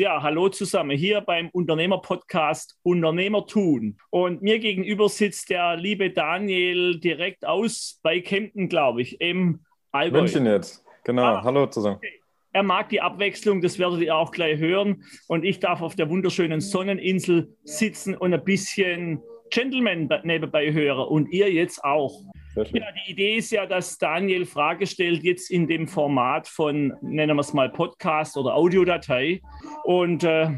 Ja, hallo zusammen hier beim Unternehmer-Podcast Unternehmer tun. Und mir gegenüber sitzt der liebe Daniel direkt aus bei Kempten, glaube ich, im Allgäu. München jetzt, genau. Ah, hallo zusammen. Okay. Er mag die Abwechslung, das werdet ihr auch gleich hören. Und ich darf auf der wunderschönen Sonneninsel sitzen und ein bisschen Gentleman nebenbei hören. Und ihr jetzt auch. Ja, die Idee ist ja, dass Daniel Frage stellt, jetzt in dem Format von, nennen wir es mal Podcast oder Audiodatei. Und äh,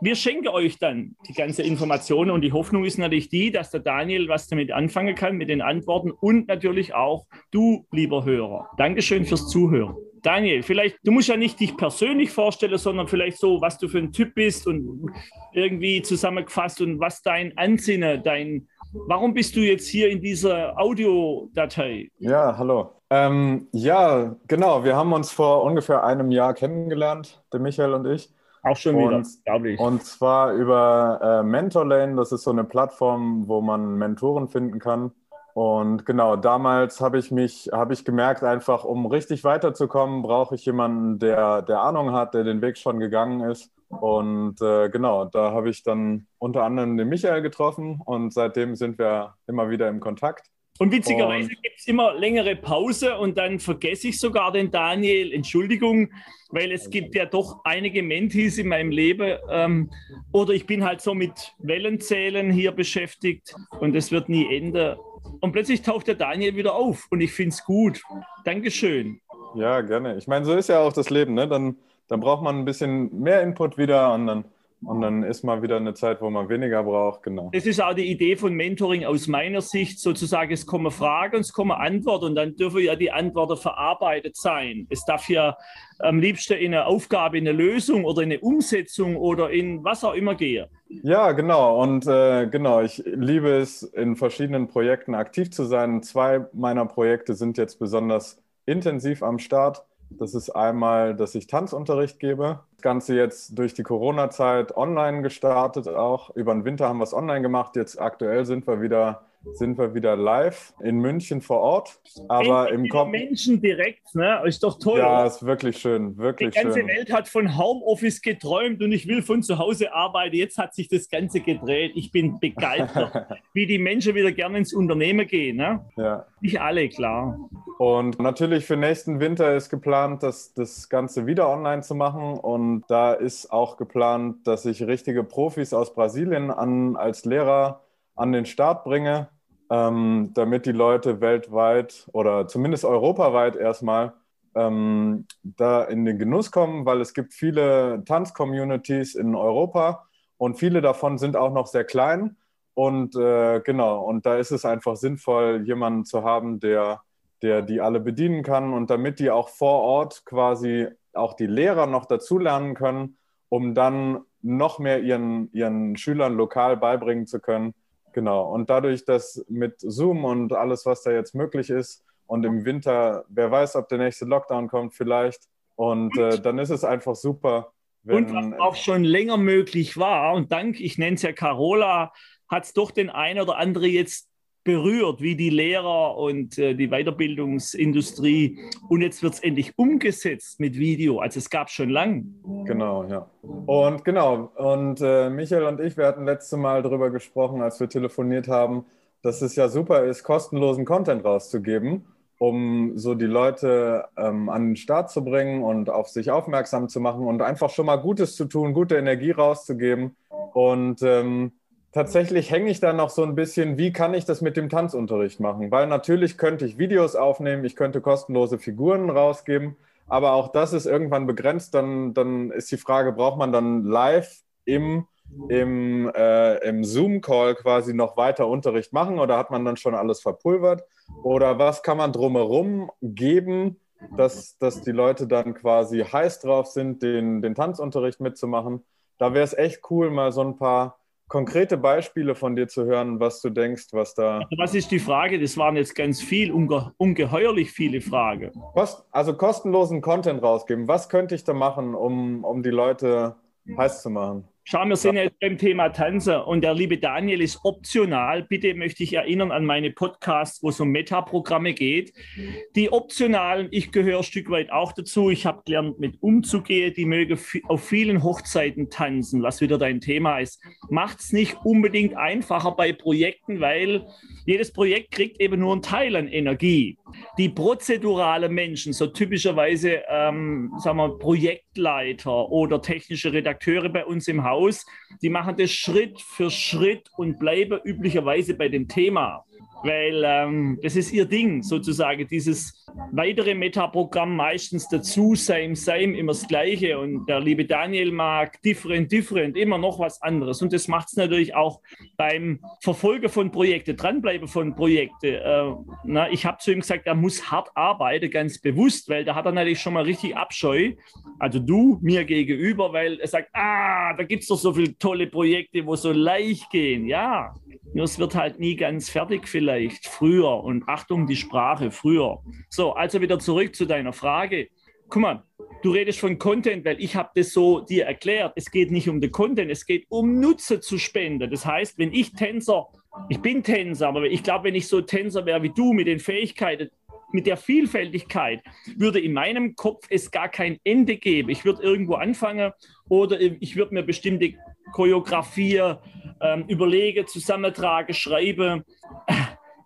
wir schenken euch dann die ganze Information. Und die Hoffnung ist natürlich die, dass der Daniel was damit anfangen kann, mit den Antworten und natürlich auch du, lieber Hörer. Dankeschön fürs Zuhören. Daniel, vielleicht, du musst ja nicht dich persönlich vorstellen, sondern vielleicht so, was du für ein Typ bist und irgendwie zusammengefasst und was dein Ansinnen, dein Warum bist du jetzt hier in dieser Audiodatei? Ja, hallo. Ähm, ja, genau. Wir haben uns vor ungefähr einem Jahr kennengelernt, der Michael und ich. Auch schon wieder, glaube ich. Und zwar über äh, Mentorlane. Das ist so eine Plattform, wo man Mentoren finden kann. Und genau, damals habe ich mich, habe ich gemerkt, einfach um richtig weiterzukommen, brauche ich jemanden, der, der Ahnung hat, der den Weg schon gegangen ist. Und äh, genau, da habe ich dann unter anderem den Michael getroffen und seitdem sind wir immer wieder im Kontakt. Und witzigerweise gibt es immer längere Pause und dann vergesse ich sogar den Daniel. Entschuldigung, weil es gibt ja doch einige Mentis in meinem Leben. Ähm, oder ich bin halt so mit Wellenzählen hier beschäftigt und es wird nie enden. Und plötzlich taucht der Daniel wieder auf und ich finde es gut. Dankeschön. Ja, gerne. Ich meine, so ist ja auch das Leben. Ne? Dann dann braucht man ein bisschen mehr Input wieder und dann, und dann ist mal wieder eine Zeit, wo man weniger braucht. Genau. Das ist auch die Idee von Mentoring aus meiner Sicht, sozusagen, es kommen Fragen, es kommen Antworten und dann dürfen ja die Antworten verarbeitet sein. Es darf ja am liebsten in eine Aufgabe, in eine Lösung oder in eine Umsetzung oder in was auch immer gehen. Ja, genau. Und äh, genau, ich liebe es, in verschiedenen Projekten aktiv zu sein. Zwei meiner Projekte sind jetzt besonders intensiv am Start. Das ist einmal, dass ich Tanzunterricht gebe. Das Ganze jetzt durch die Corona-Zeit online gestartet auch. Über den Winter haben wir es online gemacht. Jetzt aktuell sind wir wieder sind wir wieder live in München vor Ort. Aber im Kopf. Menschen direkt, ne? Ist doch toll. Ja, oder? ist wirklich schön, wirklich Die ganze schön. Welt hat von Homeoffice geträumt und ich will von zu Hause arbeiten. Jetzt hat sich das Ganze gedreht. Ich bin begeistert, wie die Menschen wieder gerne ins Unternehmen gehen. Ne? Ja. Nicht alle, klar. Und natürlich für nächsten Winter ist geplant, das, das Ganze wieder online zu machen. Und da ist auch geplant, dass ich richtige Profis aus Brasilien an, als Lehrer an den Start bringe ähm, damit die Leute weltweit oder zumindest europaweit erstmal ähm, da in den Genuss kommen, weil es gibt viele Tanz-Communities in Europa und viele davon sind auch noch sehr klein. Und äh, genau, und da ist es einfach sinnvoll, jemanden zu haben, der, der die alle bedienen kann und damit die auch vor Ort quasi auch die Lehrer noch dazulernen können, um dann noch mehr ihren, ihren Schülern lokal beibringen zu können, Genau. Und dadurch, dass mit Zoom und alles, was da jetzt möglich ist, und im Winter, wer weiß, ob der nächste Lockdown kommt, vielleicht. Und äh, dann ist es einfach super. Wenn, und was auch schon länger möglich war, und dank, ich nenne es ja Carola, hat es doch den einen oder andere jetzt berührt, wie die Lehrer und äh, die Weiterbildungsindustrie. Und jetzt wird es endlich umgesetzt mit Video. Also es gab schon lang. Genau, ja. Und genau, und äh, Michael und ich, wir hatten letzte Mal darüber gesprochen, als wir telefoniert haben, dass es ja super ist, kostenlosen Content rauszugeben, um so die Leute ähm, an den Start zu bringen und auf sich aufmerksam zu machen und einfach schon mal Gutes zu tun, gute Energie rauszugeben. Und ähm, tatsächlich hänge ich da noch so ein bisschen, wie kann ich das mit dem Tanzunterricht machen? Weil natürlich könnte ich Videos aufnehmen, ich könnte kostenlose Figuren rausgeben, aber auch das ist irgendwann begrenzt. Dann, dann ist die Frage, braucht man dann live im, im, äh, im Zoom-Call quasi noch weiter Unterricht machen oder hat man dann schon alles verpulvert? Oder was kann man drumherum geben, dass, dass die Leute dann quasi heiß drauf sind, den, den Tanzunterricht mitzumachen? Da wäre es echt cool, mal so ein paar konkrete Beispiele von dir zu hören, was du denkst, was da. Also was ist die Frage? Das waren jetzt ganz viel, unge ungeheuerlich viele Fragen. Kost also kostenlosen Content rausgeben. Was könnte ich da machen, um, um die Leute heiß zu machen? Schau, wir sind ja. jetzt beim Thema Tanzen und der liebe Daniel ist optional. Bitte möchte ich erinnern an meine Podcasts, wo es um Metaprogramme geht. Die optionalen, ich gehöre ein Stück weit auch dazu. Ich habe gelernt, mit umzugehen. Die mögen auf vielen Hochzeiten tanzen, was wieder dein Thema ist. Macht es nicht unbedingt einfacher bei Projekten, weil jedes Projekt kriegt eben nur einen Teil an Energie. Die prozedurale Menschen, so typischerweise, ähm, sagen wir, Projektleiter oder technische Redakteure bei uns im Haus, aus. Die machen das Schritt für Schritt und bleiben üblicherweise bei dem Thema weil ähm, das ist ihr Ding, sozusagen, dieses weitere Metaprogramm meistens dazu, same, same, immer das Gleiche. Und der liebe Daniel mag different, different, immer noch was anderes. Und das macht es natürlich auch beim Verfolgen von Projekten, dranbleiben von Projekten. Äh, ich habe zu ihm gesagt, er muss hart arbeiten, ganz bewusst, weil da hat er natürlich schon mal richtig Abscheu. Also du mir gegenüber, weil er sagt, ah, da gibt es doch so viele tolle Projekte, wo so leicht gehen. Ja, nur es wird halt nie ganz fertig vielleicht, früher. Und Achtung, die Sprache, früher. So, also wieder zurück zu deiner Frage. Guck mal, du redest von Content, weil ich habe das so dir erklärt. Es geht nicht um den Content, es geht um Nutze zu spenden. Das heißt, wenn ich Tänzer, ich bin Tänzer, aber ich glaube, wenn ich so Tänzer wäre wie du mit den Fähigkeiten, mit der Vielfältigkeit, würde in meinem Kopf es gar kein Ende geben. Ich würde irgendwo anfangen oder ich würde mir bestimmte Choreografie ähm, überlege, zusammentrage, schreibe.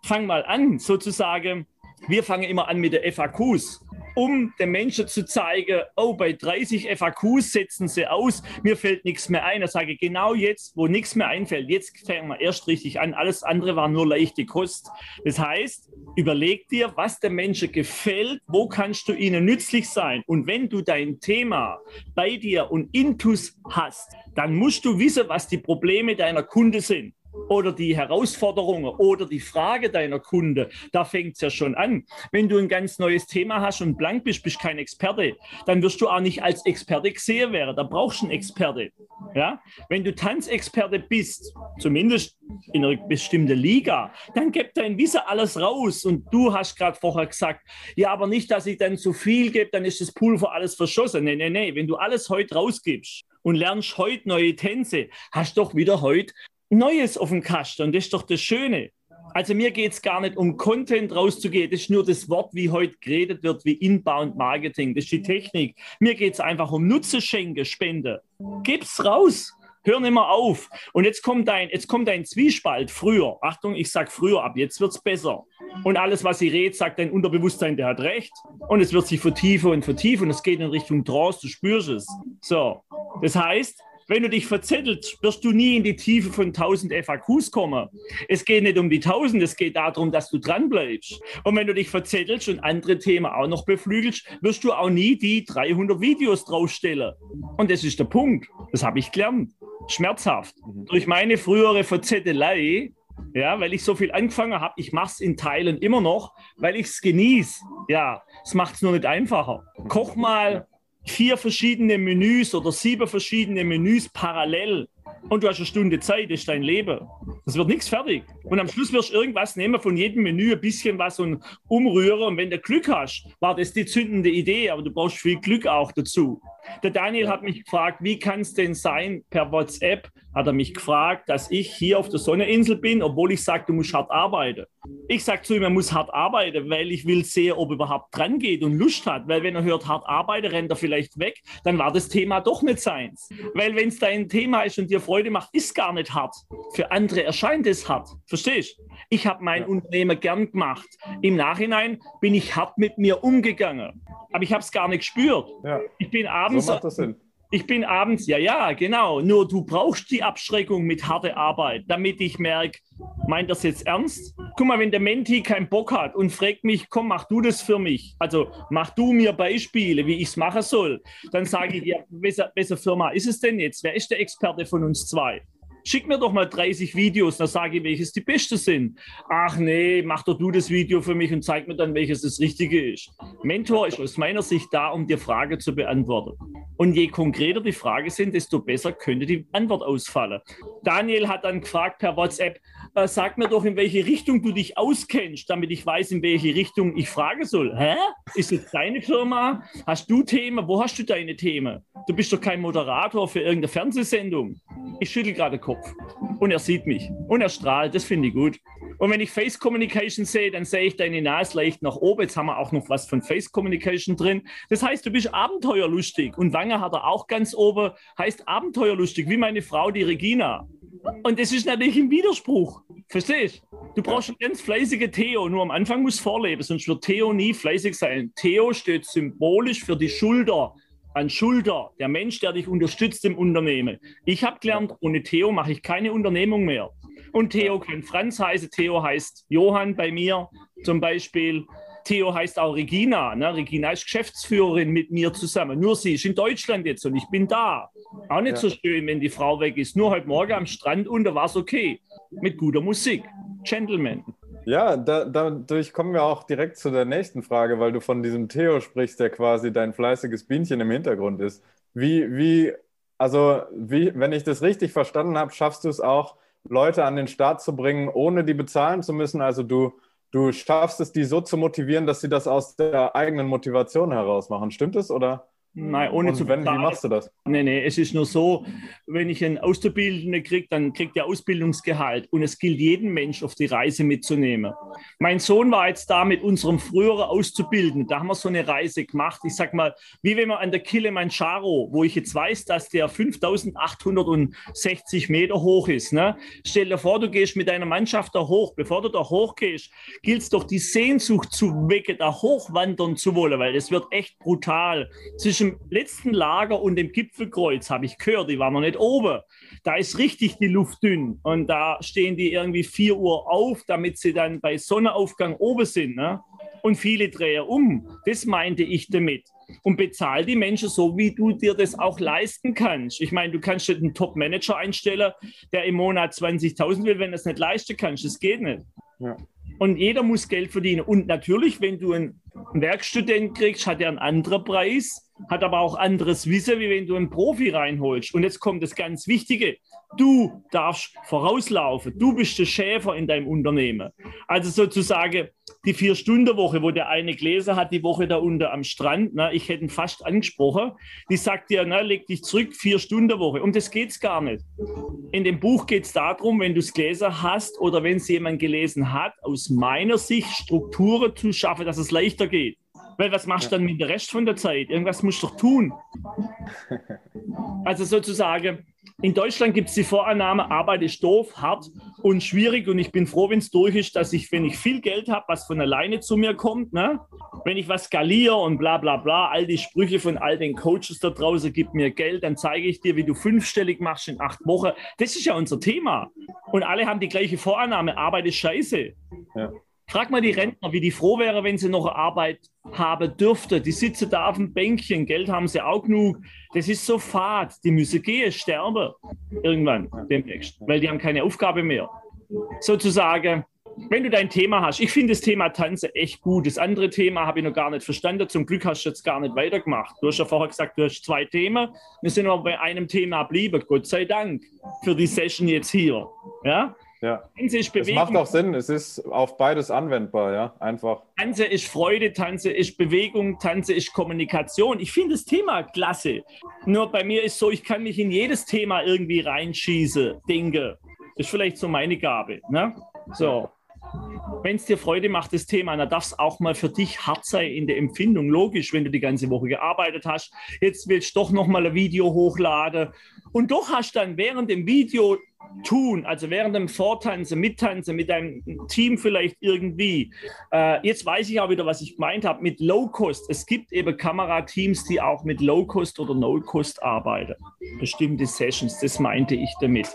Fang mal an, sozusagen. Wir fangen immer an mit der FAQs um den Menschen zu zeigen, oh, bei 30 FAQs setzen sie aus, mir fällt nichts mehr ein. Da sage genau jetzt, wo nichts mehr einfällt, jetzt fangen wir erst richtig an. Alles andere war nur leichte Kost. Das heißt, überleg dir, was den Menschen gefällt, wo kannst du ihnen nützlich sein. Und wenn du dein Thema bei dir und intus hast, dann musst du wissen, was die Probleme deiner Kunde sind oder die Herausforderungen oder die Frage deiner Kunde, da fängt es ja schon an. Wenn du ein ganz neues Thema hast und blank bist, bist kein Experte, dann wirst du auch nicht als Experte gesehen werden. Da brauchst du einen Experte. Ja? Wenn du Tanzexperte bist, zumindest in einer bestimmten Liga, dann gibt dein Wissen alles raus. Und du hast gerade vorher gesagt, ja, aber nicht, dass ich dann zu viel gebe, dann ist das Pulver alles verschossen. Nee, nee, nee. Wenn du alles heute rausgibst, und lernst heute neue Tänze, hast doch wieder heute Neues auf dem Kasten. Und das ist doch das Schöne. Also mir geht es gar nicht um Content rauszugehen. Das ist nur das Wort, wie heute geredet wird, wie Inbound Marketing. Das ist die Technik. Mir geht es einfach um Nutze schenken, Spende. Gib's raus. Hör nicht mehr auf. Und jetzt kommt ein, jetzt kommt ein Zwiespalt früher. Achtung, ich sage früher ab, jetzt wird es besser. Und alles, was ich rede, sagt dein Unterbewusstsein, der hat recht. Und es wird sich vertiefen und vertiefen. Und es geht in Richtung Trance, du spürst es. So, das heißt, wenn du dich verzettelst, wirst du nie in die Tiefe von 1000 FAQs kommen. Es geht nicht um die 1000, es geht darum, dass du dran bleibst. Und wenn du dich verzettelst und andere Themen auch noch beflügelst, wirst du auch nie die 300 Videos draufstellen. Und das ist der Punkt. Das habe ich gelernt. Schmerzhaft. Mhm. Durch meine frühere Verzettelei ja, weil ich so viel angefangen habe. Ich mache es in Teilen immer noch, weil ich es genieße. Ja, es macht es nur nicht einfacher. Koch mal vier verschiedene Menüs oder sieben verschiedene Menüs parallel und du hast eine Stunde Zeit, das ist dein Leben. Das wird nichts fertig. Und am Schluss wirst du irgendwas nehmen, von jedem Menü ein bisschen was und umrühren. Und wenn du Glück hast, war das die zündende Idee, aber du brauchst viel Glück auch dazu. Der Daniel hat mich gefragt, wie kann es denn sein, per WhatsApp hat er mich gefragt, dass ich hier auf der Sonneninsel bin, obwohl ich sage, du musst hart arbeiten. Ich sage zu ihm, er muss hart arbeiten, weil ich will sehen, ob er überhaupt dran geht und Lust hat. Weil wenn er hört, hart arbeiten, rennt er vielleicht weg, dann war das Thema doch nicht seins. Weil wenn es dein Thema ist und dir Freude macht, ist gar nicht hart. Für andere erscheint es hart. Verstehst? Ich habe mein ja. Unternehmen gern gemacht. Im Nachhinein bin ich hart mit mir umgegangen. Aber ich habe es gar nicht gespürt. Ja. Ich bin abends. So macht das Sinn. Ich bin abends, ja, ja, genau. Nur du brauchst die Abschreckung mit harter Arbeit, damit ich merke, meint das jetzt ernst? Guck mal, wenn der Menti keinen Bock hat und fragt mich, komm, mach du das für mich. Also mach du mir Beispiele, wie ich es machen soll. Dann sage ich, ja, welche Firma ist es denn jetzt? Wer ist der Experte von uns zwei? Schick mir doch mal 30 Videos, dann sage ich, welches die beste sind. Ach nee, mach doch du das Video für mich und zeig mir dann, welches das Richtige ist. Mentor ist aus meiner Sicht da, um dir Frage zu beantworten. Und je konkreter die Frage sind, desto besser könnte die Antwort ausfallen. Daniel hat dann gefragt per WhatsApp, äh, sag mir doch, in welche Richtung du dich auskennst, damit ich weiß, in welche Richtung ich fragen soll. Hä? Ist es deine Firma? Hast du Themen? Wo hast du deine Themen? Du bist doch kein Moderator für irgendeine Fernsehsendung. Ich schüttel gerade den Kopf und er sieht mich und er strahlt. Das finde ich gut. Und wenn ich Face Communication sehe, dann sehe ich deine Nase leicht nach oben. Jetzt haben wir auch noch was von Face Communication drin. Das heißt, du bist abenteuerlustig. Und Wange hat er auch ganz oben, heißt abenteuerlustig, wie meine Frau, die Regina. Und das ist natürlich ein Widerspruch. Verstehst du? brauchst einen ganz fleißigen Theo. Nur am Anfang muss vorleben, sonst wird Theo nie fleißig sein. Theo steht symbolisch für die Schulter an Schulter, der Mensch, der dich unterstützt im Unternehmen. Ich habe gelernt, ohne Theo mache ich keine Unternehmung mehr. Und Theo kann Franz heißen, Theo heißt Johann bei mir zum Beispiel. Theo heißt auch Regina. Ne? Regina ist Geschäftsführerin mit mir zusammen. Nur sie ist in Deutschland jetzt und ich bin da. Auch nicht ja. so schön, wenn die Frau weg ist. Nur heute Morgen am Strand und da war es okay. Mit guter Musik. Gentleman. Ja, da, dadurch kommen wir auch direkt zu der nächsten Frage, weil du von diesem Theo sprichst, der quasi dein fleißiges Bienchen im Hintergrund ist. Wie, wie, also, wie, wenn ich das richtig verstanden habe, schaffst du es auch, Leute an den Start zu bringen, ohne die bezahlen zu müssen? Also du, du schaffst es, die so zu motivieren, dass sie das aus der eigenen Motivation heraus machen. Stimmt es oder? Nein, ohne und zu wenn, Wie machst du das? Nee, nee, es ist nur so, wenn ich einen Auszubildenden kriege, dann kriegt er Ausbildungsgehalt und es gilt jeden Mensch auf die Reise mitzunehmen. Mein Sohn war jetzt da mit unserem früheren Auszubildenden, da haben wir so eine Reise gemacht. Ich sag mal, wie wenn man an der Kilimanjaro, wo ich jetzt weiß, dass der 5860 Meter hoch ist. Ne? Stell dir vor, du gehst mit deiner Mannschaft da hoch. Bevor du da hochgehst, gilt es doch die Sehnsucht zu wecken, da hochwandern zu wollen, weil es wird echt brutal. Zwischen zwischen letzten Lager und dem Gipfelkreuz habe ich gehört, die waren noch nicht oben. Da ist richtig die Luft dünn und da stehen die irgendwie 4 Uhr auf, damit sie dann bei Sonnenaufgang oben sind. Ne? Und viele drehen um. Das meinte ich damit. Und bezahl die Menschen so, wie du dir das auch leisten kannst. Ich meine, du kannst einen Top-Manager einstellen, der im Monat 20.000 will, wenn du es nicht leisten kannst. Das geht nicht. Ja. Und jeder muss Geld verdienen. Und natürlich, wenn du einen Werkstudent kriegst, hat er einen anderen Preis hat aber auch anderes Wissen, wie wenn du einen Profi reinholst. Und jetzt kommt das ganz Wichtige. Du darfst vorauslaufen. Du bist der Schäfer in deinem Unternehmen. Also sozusagen die Vier-Stunden-Woche, wo der eine gelesen hat, die Woche da unten am Strand, ne, ich hätte ihn fast angesprochen, die sagt dir, ne, leg dich zurück, Vier-Stunden-Woche. Um das geht es gar nicht. In dem Buch geht es darum, wenn du es gelesen hast oder wenn es jemand gelesen hat, aus meiner Sicht Strukturen zu schaffen, dass es leichter geht. Weil was machst du dann mit dem Rest von der Zeit? Irgendwas musst du doch tun. Also sozusagen, in Deutschland gibt es die Vorannahme, Arbeit ist doof, hart und schwierig und ich bin froh, wenn es durch ist, dass ich, wenn ich viel Geld habe, was von alleine zu mir kommt, ne? wenn ich was skaliere und bla bla bla, all die Sprüche von all den Coaches da draußen, gib mir Geld, dann zeige ich dir, wie du fünfstellig machst in acht Wochen. Das ist ja unser Thema. Und alle haben die gleiche Vorannahme, Arbeit ist scheiße. Ja. Frag mal die Rentner, wie die froh wäre, wenn sie noch Arbeit haben dürfte. Die sitzen da auf dem Bänkchen, Geld haben sie auch genug. Das ist so fad. Die müssen gehen, sterben irgendwann demnächst, weil die haben keine Aufgabe mehr. Sozusagen, wenn du dein Thema hast, ich finde das Thema Tanzen echt gut. Das andere Thema habe ich noch gar nicht verstanden. Zum Glück hast du jetzt gar nicht weitergemacht. Du hast ja vorher gesagt, du hast zwei Themen. Wir sind aber bei einem Thema geblieben. Gott sei Dank für die Session jetzt hier. Ja? Ja. Tanze ist Bewegung. Es macht auch Sinn, es ist auf beides anwendbar, ja, einfach. Tanze ist Freude, Tanze ist Bewegung, Tanze ist Kommunikation. Ich finde das Thema klasse. Nur bei mir ist so, ich kann mich in jedes Thema irgendwie reinschießen, denke. Das ist vielleicht so meine Gabe. Ne? So. Wenn es dir Freude macht, das Thema, dann darf es auch mal für dich hart sein in der Empfindung. Logisch, wenn du die ganze Woche gearbeitet hast. Jetzt willst du doch noch mal ein Video hochladen. Und doch hast du dann während dem Video tun, also während dem Vortanzen, Mittanzen, mit deinem Team vielleicht irgendwie. Äh, jetzt weiß ich auch wieder, was ich gemeint habe mit Low Cost. Es gibt eben Kamerateams, die auch mit Low Cost oder No Cost arbeiten. Bestimmte Sessions, das meinte ich damit.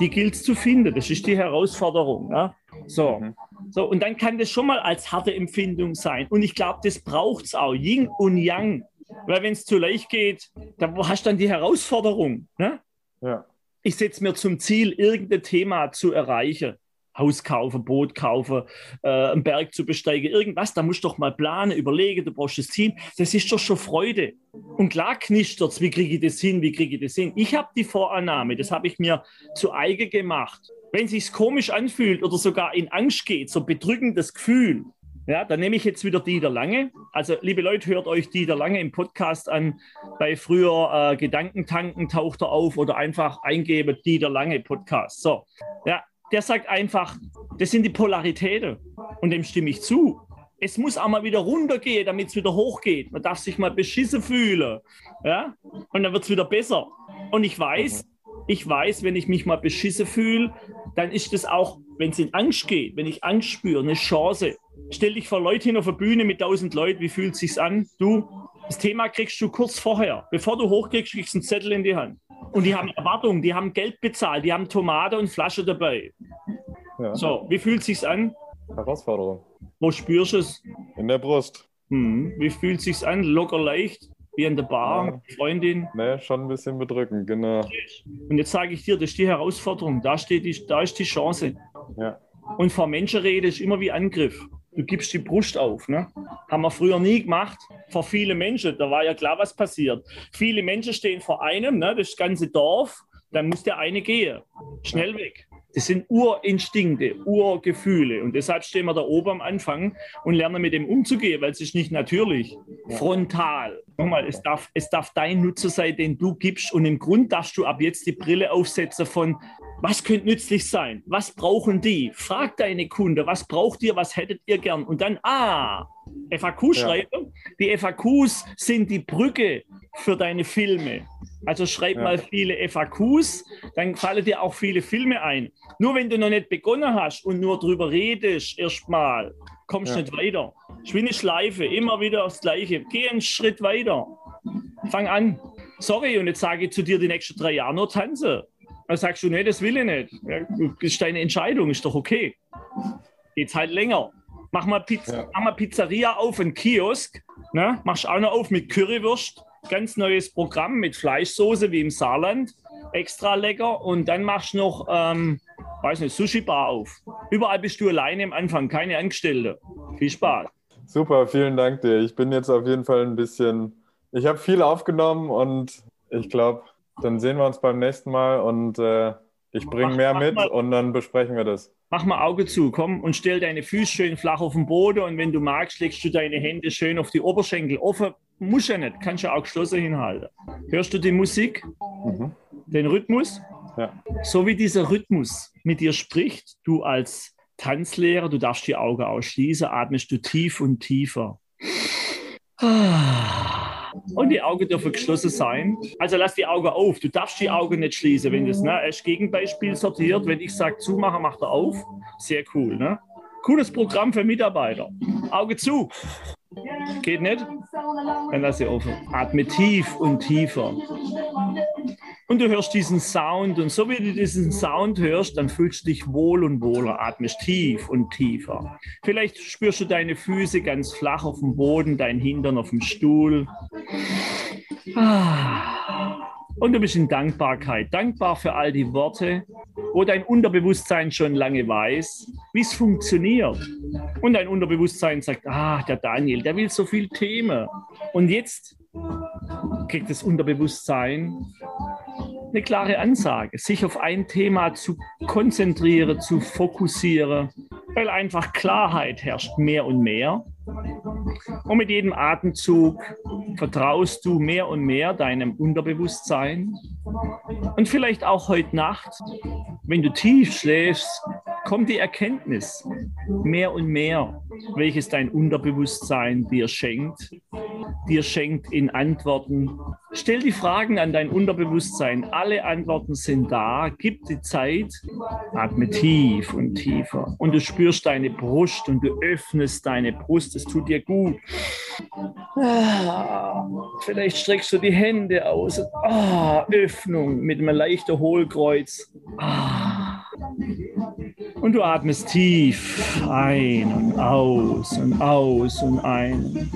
Die gilt es zu finden, das ist die Herausforderung. Ne? So. Mhm. So, und dann kann das schon mal als harte Empfindung sein. Und ich glaube, das braucht es auch, Yin und Yang. Weil wenn es zu leicht geht, da hast du dann die Herausforderung. Ne? Ja ich setze mir zum Ziel, irgendein Thema zu erreichen. Haus kaufen, Boot kaufen, äh, einen Berg zu besteigen, irgendwas, da musst du doch mal planen, überlegen, du brauchst das Team. Das ist doch schon Freude. Und klar knistert wie kriege ich das hin, wie kriege ich das hin. Ich habe die Vorannahme, das habe ich mir zu eigen gemacht. Wenn es sich komisch anfühlt oder sogar in Angst geht, so bedrückendes Gefühl, Ja, dann nehme ich jetzt wieder Dieter Lange. Also, liebe Leute, hört euch Dieter Lange im Podcast an. Bei früher äh, Gedankentanken taucht er auf oder einfach eingebe Dieter Lange Podcast. So, ja, der sagt einfach, das sind die Polaritäten und dem stimme ich zu. Es muss auch mal wieder runtergehen, damit es wieder hochgeht. Man darf sich mal beschissen fühlen. Ja? Und dann wird es wieder besser. Und ich weiß, ich weiß, wenn ich mich mal beschissen fühle, dann ist das auch, wenn es in Angst geht, wenn ich Angst spüre, eine Chance. Stell dich vor Leute hin auf der Bühne mit tausend Leuten, wie fühlt es sich an? Du, das Thema kriegst du kurz vorher. Bevor du hochkriegst, kriegst du einen Zettel in die Hand. Und die haben Erwartungen, die haben Geld bezahlt, die haben Tomate und Flasche dabei. Ja. So, wie fühlt es sich an? Herausforderung. Wo spürst du es? In der Brust. Hm. Wie fühlt es sich an? Locker leicht? Wie in der Bar, ja. Freundin? Ne, schon ein bisschen bedrückend, genau. Und jetzt sage ich dir, das ist die Herausforderung, da, steht die, da ist die Chance. Ja. Und vor Menschenrede ist immer wie Angriff. Du gibst die Brust auf. Ne? Haben wir früher nie gemacht. Vor viele Menschen, da war ja klar, was passiert. Viele Menschen stehen vor einem, ne? das ganze Dorf, dann muss der eine gehen. Schnell weg. Das sind Urinstinkte, Urgefühle. Und deshalb stehen wir da oben am Anfang und lernen mit dem umzugehen, weil es ist nicht natürlich. Frontal. Nochmal, es darf, es darf dein Nutzer sein, den du gibst. Und im Grund darfst du ab jetzt die Brille aufsetzen von, was könnte nützlich sein? Was brauchen die? Frag deine Kunde, was braucht ihr, was hättet ihr gern? Und dann, ah, FAQ schreiben. Ja. Die FAQs sind die Brücke für deine Filme. Also schreib ja. mal viele FAQs, dann fallen dir auch viele Filme ein. Nur wenn du noch nicht begonnen hast und nur drüber redest, erstmal, kommst du ja. nicht weiter. Ich will eine Schleife, immer wieder das Gleiche. Geh einen Schritt weiter. Fang an. Sorry, und jetzt sage ich zu dir die nächsten drei Jahre nur tanzen. Dann sagst du, nee, das will ich nicht. Ja, ist deine Entscheidung, ist doch okay. Geht's halt länger. Mach mal, Pizza, ja. mach mal Pizzeria auf, einen Kiosk. Ne? Machst auch noch auf mit Currywurst ganz neues Programm mit Fleischsoße wie im Saarland. Extra lecker. Und dann machst du noch, ähm, weiß nicht, Sushi-Bar auf. Überall bist du alleine am Anfang, keine Angestellte. Viel Spaß. Super, vielen Dank dir. Ich bin jetzt auf jeden Fall ein bisschen, ich habe viel aufgenommen und ich glaube, dann sehen wir uns beim nächsten Mal und äh, ich bringe mehr mit mal, und dann besprechen wir das. Mach mal Auge zu, komm und stell deine Füße schön flach auf den Boden und wenn du magst, legst du deine Hände schön auf die Oberschenkel offen. Muss ja nicht, kannst ja auch geschlossen hinhalten. Hörst du die Musik? Mhm. Den Rhythmus? Ja. So wie dieser Rhythmus mit dir spricht, du als Tanzlehrer, du darfst die Augen ausschließen, atmest du tief und tiefer. Ah. Und die Augen dürfen geschlossen sein. Also lass die Augen auf. Du darfst die Augen nicht schließen. Wenn das ne, als Gegenbeispiel sortiert, wenn ich sage zumachen, macht er auf. Sehr cool. Ne? Cooles Programm für Mitarbeiter. Auge zu. Geht nicht? Dann lass sie offen. Atme tief und tiefer. Und du hörst diesen Sound und so wie du diesen Sound hörst, dann fühlst du dich wohl und wohler, atmest tief und tiefer. Vielleicht spürst du deine Füße ganz flach auf dem Boden, dein Hintern auf dem Stuhl. Ah. Und du bist in Dankbarkeit, dankbar für all die Worte, wo dein Unterbewusstsein schon lange weiß, wie es funktioniert. Und dein Unterbewusstsein sagt, ah, der Daniel, der will so viel Themen. Und jetzt kriegt das Unterbewusstsein eine klare Ansage, sich auf ein Thema zu konzentrieren, zu fokussieren, weil einfach Klarheit herrscht mehr und mehr. Und mit jedem Atemzug vertraust du mehr und mehr deinem Unterbewusstsein. Und vielleicht auch heute Nacht, wenn du tief schläfst, kommt die Erkenntnis mehr und mehr, welches dein Unterbewusstsein dir schenkt, dir schenkt in Antworten. Stell die Fragen an dein Unterbewusstsein. Alle Antworten sind da. Gib die Zeit. Atme tief und tiefer. Und du spürst deine Brust und du öffnest deine Brust. Es tut dir gut. Ah, vielleicht streckst du die Hände aus. Ah, Öffnung mit einem leichten Hohlkreuz. Ah. Und du atmest tief ein und aus und aus und ein.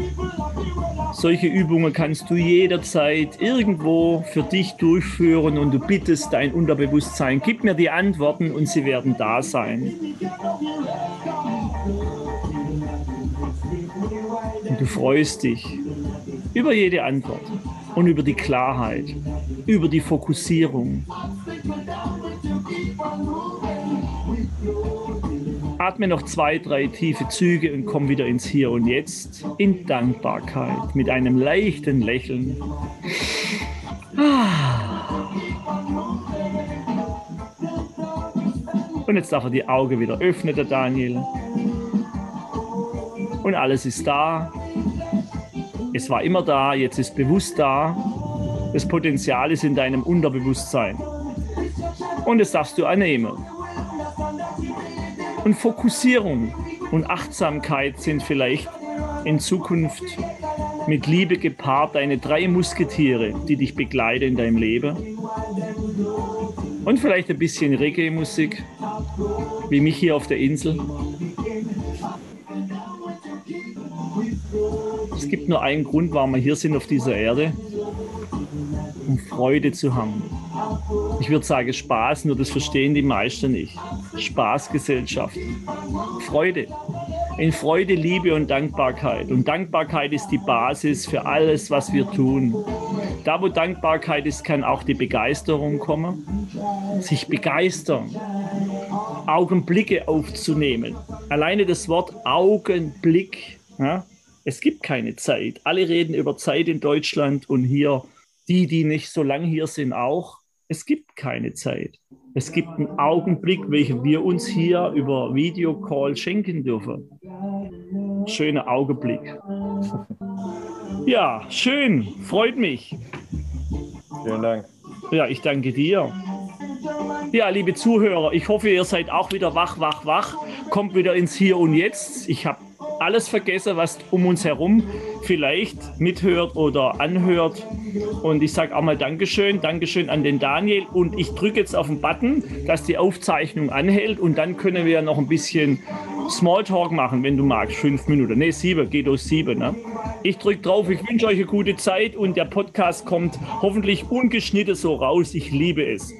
Solche Übungen kannst du jederzeit irgendwo für dich durchführen und du bittest dein Unterbewusstsein, gib mir die Antworten und sie werden da sein. Und du freust dich über jede Antwort und über die Klarheit, über die Fokussierung. Atme noch zwei, drei tiefe Züge und komm wieder ins Hier und Jetzt in Dankbarkeit mit einem leichten Lächeln. Und jetzt darf er die Augen wieder öffnen, der Daniel. Und alles ist da. Es war immer da, jetzt ist bewusst da. Das Potenzial ist in deinem Unterbewusstsein. Und das darfst du annehmen. Und Fokussierung und Achtsamkeit sind vielleicht in Zukunft mit Liebe gepaart deine drei Musketiere, die dich begleiten in deinem Leben. Und vielleicht ein bisschen Reggae-Musik, wie mich hier auf der Insel. Es gibt nur einen Grund, warum wir hier sind auf dieser Erde, um Freude zu haben. Ich würde sagen Spaß, nur das verstehen die meisten nicht. Spaßgesellschaft. Freude. In Freude, Liebe und Dankbarkeit. Und Dankbarkeit ist die Basis für alles, was wir tun. Da, wo Dankbarkeit ist, kann auch die Begeisterung kommen. Sich begeistern. Augenblicke aufzunehmen. Alleine das Wort Augenblick. Ja? Es gibt keine Zeit. Alle reden über Zeit in Deutschland und hier die, die nicht so lange hier sind, auch. Es gibt keine Zeit. Es gibt einen Augenblick, welchen wir uns hier über Videocall schenken dürfen. Schöner Augenblick. Ja, schön, freut mich. Vielen Dank. Ja, ich danke dir. Ja, liebe Zuhörer, ich hoffe, ihr seid auch wieder wach, wach, wach. Kommt wieder ins Hier und Jetzt. Ich habe alles vergessen, was um uns herum vielleicht mithört oder anhört. Und ich sage auch mal Dankeschön, Dankeschön an den Daniel. Und ich drücke jetzt auf den Button, dass die Aufzeichnung anhält. Und dann können wir noch ein bisschen Smalltalk machen, wenn du magst. Fünf Minuten. Ne, sieben, geht aus sieben. Ne? Ich drücke drauf, ich wünsche euch eine gute Zeit und der Podcast kommt hoffentlich ungeschnitten so raus. Ich liebe es.